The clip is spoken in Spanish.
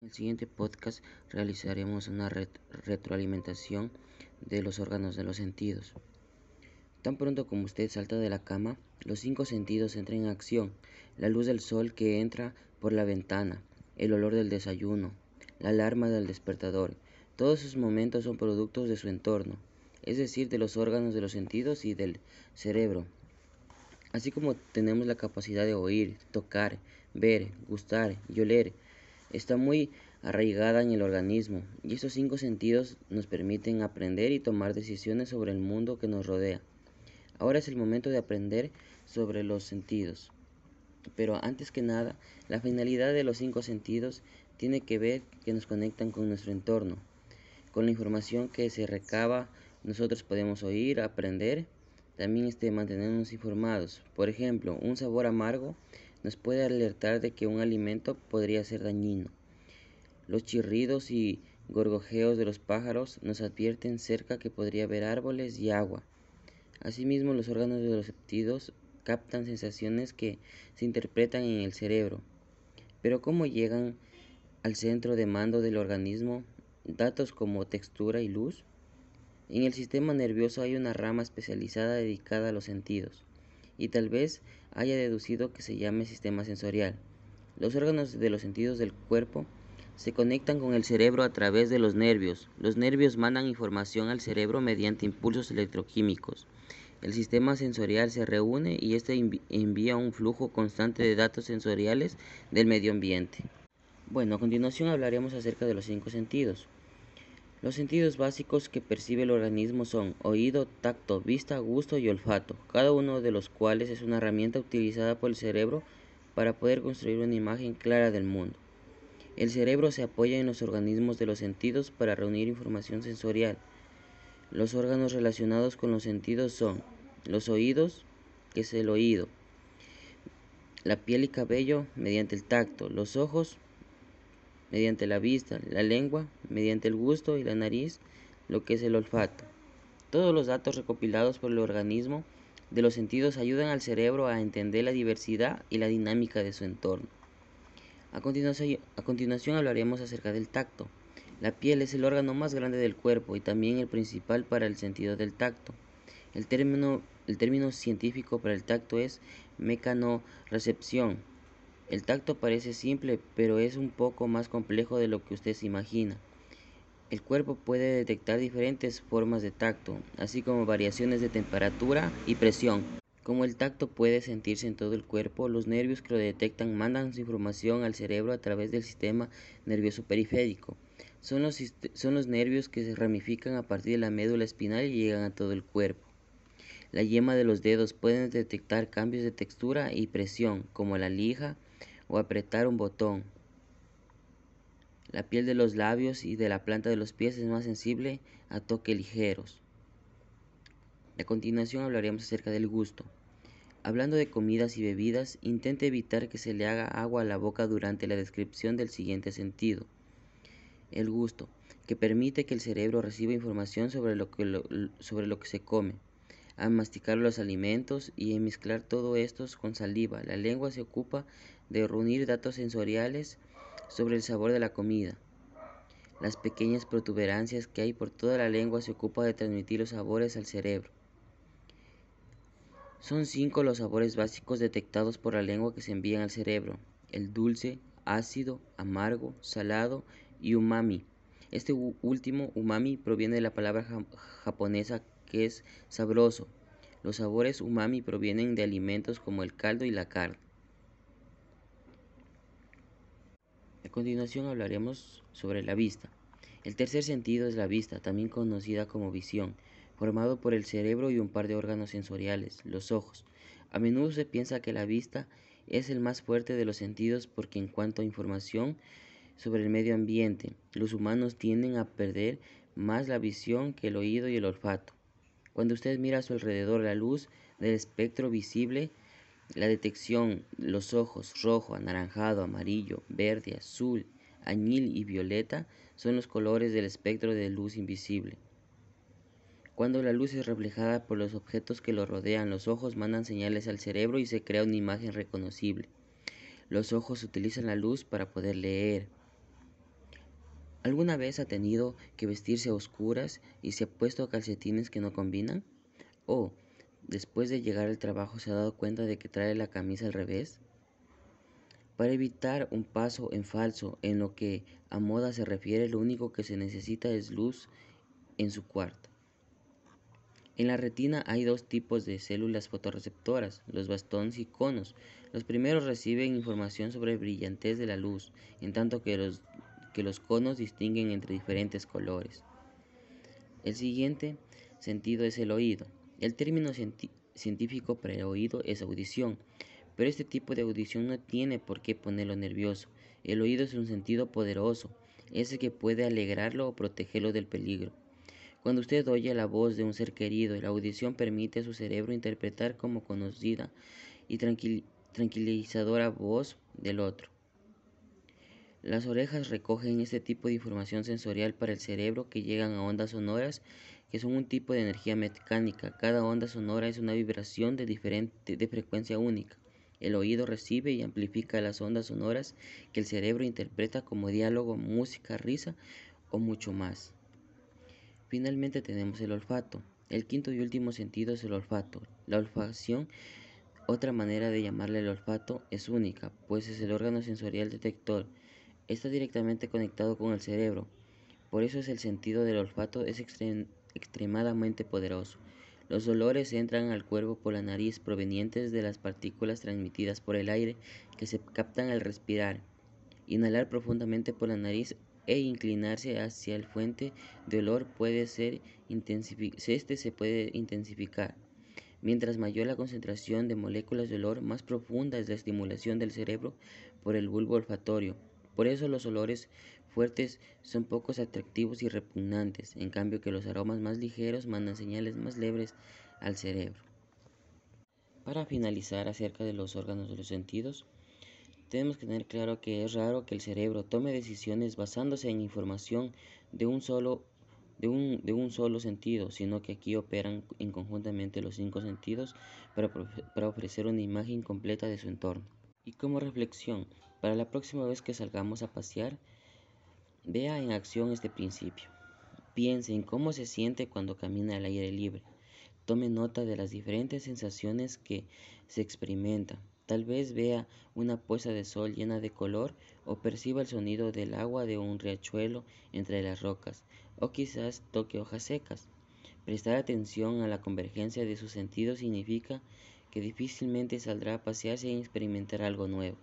En el siguiente podcast realizaremos una retroalimentación de los órganos de los sentidos. Tan pronto como usted salta de la cama, los cinco sentidos entran en acción. La luz del sol que entra por la ventana, el olor del desayuno, la alarma del despertador. Todos esos momentos son productos de su entorno, es decir, de los órganos de los sentidos y del cerebro. Así como tenemos la capacidad de oír, tocar, ver, gustar y oler, está muy arraigada en el organismo y estos cinco sentidos nos permiten aprender y tomar decisiones sobre el mundo que nos rodea. Ahora es el momento de aprender sobre los sentidos. Pero antes que nada, la finalidad de los cinco sentidos tiene que ver que nos conectan con nuestro entorno. Con la información que se recaba, nosotros podemos oír, aprender, también este, mantenernos informados. Por ejemplo, un sabor amargo nos puede alertar de que un alimento podría ser dañino. Los chirridos y gorgojeos de los pájaros nos advierten cerca que podría haber árboles y agua. Asimismo, los órganos de los sentidos captan sensaciones que se interpretan en el cerebro. Pero ¿cómo llegan al centro de mando del organismo datos como textura y luz? En el sistema nervioso hay una rama especializada dedicada a los sentidos y tal vez haya deducido que se llame sistema sensorial. Los órganos de los sentidos del cuerpo se conectan con el cerebro a través de los nervios. Los nervios mandan información al cerebro mediante impulsos electroquímicos. El sistema sensorial se reúne y este envía un flujo constante de datos sensoriales del medio ambiente. Bueno, a continuación hablaremos acerca de los cinco sentidos. Los sentidos básicos que percibe el organismo son oído, tacto, vista, gusto y olfato, cada uno de los cuales es una herramienta utilizada por el cerebro para poder construir una imagen clara del mundo. El cerebro se apoya en los organismos de los sentidos para reunir información sensorial. Los órganos relacionados con los sentidos son los oídos, que es el oído, la piel y cabello mediante el tacto, los ojos mediante la vista, la lengua, mediante el gusto y la nariz, lo que es el olfato. Todos los datos recopilados por el organismo de los sentidos ayudan al cerebro a entender la diversidad y la dinámica de su entorno. A continuación, a continuación hablaremos acerca del tacto. La piel es el órgano más grande del cuerpo y también el principal para el sentido del tacto. El término, el término científico para el tacto es mecanorecepción el tacto parece simple, pero es un poco más complejo de lo que usted se imagina. El cuerpo puede detectar diferentes formas de tacto, así como variaciones de temperatura y presión. Como el tacto puede sentirse en todo el cuerpo, los nervios que lo detectan mandan su información al cerebro a través del sistema nervioso periférico. Son los, son los nervios que se ramifican a partir de la médula espinal y llegan a todo el cuerpo. La yema de los dedos puede detectar cambios de textura y presión, como la lija, o apretar un botón. La piel de los labios y de la planta de los pies es más sensible a toques ligeros. A continuación hablaremos acerca del gusto. Hablando de comidas y bebidas, intente evitar que se le haga agua a la boca durante la descripción del siguiente sentido. El gusto, que permite que el cerebro reciba información sobre lo que, sobre lo que se come. Al masticar los alimentos y mezclar todo esto con saliva, la lengua se ocupa de reunir datos sensoriales sobre el sabor de la comida. Las pequeñas protuberancias que hay por toda la lengua se ocupan de transmitir los sabores al cerebro. Son cinco los sabores básicos detectados por la lengua que se envían al cerebro: el dulce, ácido, amargo, salado y umami. Este último, umami, proviene de la palabra japonesa que es sabroso. Los sabores umami provienen de alimentos como el caldo y la carne. Continuación hablaremos sobre la vista. El tercer sentido es la vista, también conocida como visión, formado por el cerebro y un par de órganos sensoriales, los ojos. A menudo se piensa que la vista es el más fuerte de los sentidos porque en cuanto a información sobre el medio ambiente, los humanos tienden a perder más la visión que el oído y el olfato. Cuando usted mira a su alrededor la luz del espectro visible, la detección, los ojos rojo, anaranjado, amarillo, verde, azul, añil y violeta son los colores del espectro de luz invisible. Cuando la luz es reflejada por los objetos que lo rodean, los ojos mandan señales al cerebro y se crea una imagen reconocible. Los ojos utilizan la luz para poder leer. ¿Alguna vez ha tenido que vestirse a oscuras y se ha puesto calcetines que no combinan? ¿O después de llegar al trabajo se ha dado cuenta de que trae la camisa al revés? Para evitar un paso en falso en lo que a moda se refiere, lo único que se necesita es luz en su cuarto. En la retina hay dos tipos de células fotorreceptoras, los bastones y conos. Los primeros reciben información sobre brillantez de la luz, en tanto que los, que los conos distinguen entre diferentes colores. El siguiente sentido es el oído. El término científico para el oído es audición. Pero este tipo de audición no tiene por qué ponerlo nervioso. El oído es un sentido poderoso, ese que puede alegrarlo o protegerlo del peligro. Cuando usted oye la voz de un ser querido, la audición permite a su cerebro interpretar como conocida y tranquilizadora voz del otro. Las orejas recogen este tipo de información sensorial para el cerebro que llegan a ondas sonoras que son un tipo de energía mecánica. Cada onda sonora es una vibración de, diferente, de frecuencia única. El oído recibe y amplifica las ondas sonoras que el cerebro interpreta como diálogo, música, risa o mucho más. Finalmente tenemos el olfato. El quinto y último sentido es el olfato. La olfacción, otra manera de llamarle el olfato, es única, pues es el órgano sensorial detector. Está directamente conectado con el cerebro. Por eso es el sentido del olfato es extremadamente poderoso. Los olores entran al cuerpo por la nariz provenientes de las partículas transmitidas por el aire que se captan al respirar. Inhalar profundamente por la nariz e inclinarse hacia el fuente de olor puede ser este se puede intensificar. Mientras mayor la concentración de moléculas de olor, más profunda es la estimulación del cerebro por el bulbo olfatorio. Por eso los olores fuertes son pocos atractivos y repugnantes, en cambio que los aromas más ligeros mandan señales más leves al cerebro. Para finalizar acerca de los órganos de los sentidos, tenemos que tener claro que es raro que el cerebro tome decisiones basándose en información de un solo, de un, de un solo sentido, sino que aquí operan en conjuntamente los cinco sentidos para, para ofrecer una imagen completa de su entorno. Y como reflexión, para la próxima vez que salgamos a pasear, Vea en acción este principio. Piense en cómo se siente cuando camina al aire libre. Tome nota de las diferentes sensaciones que se experimentan. Tal vez vea una puesta de sol llena de color o perciba el sonido del agua de un riachuelo entre las rocas o quizás toque hojas secas. Prestar atención a la convergencia de sus sentidos significa que difícilmente saldrá a pasear sin experimentar algo nuevo.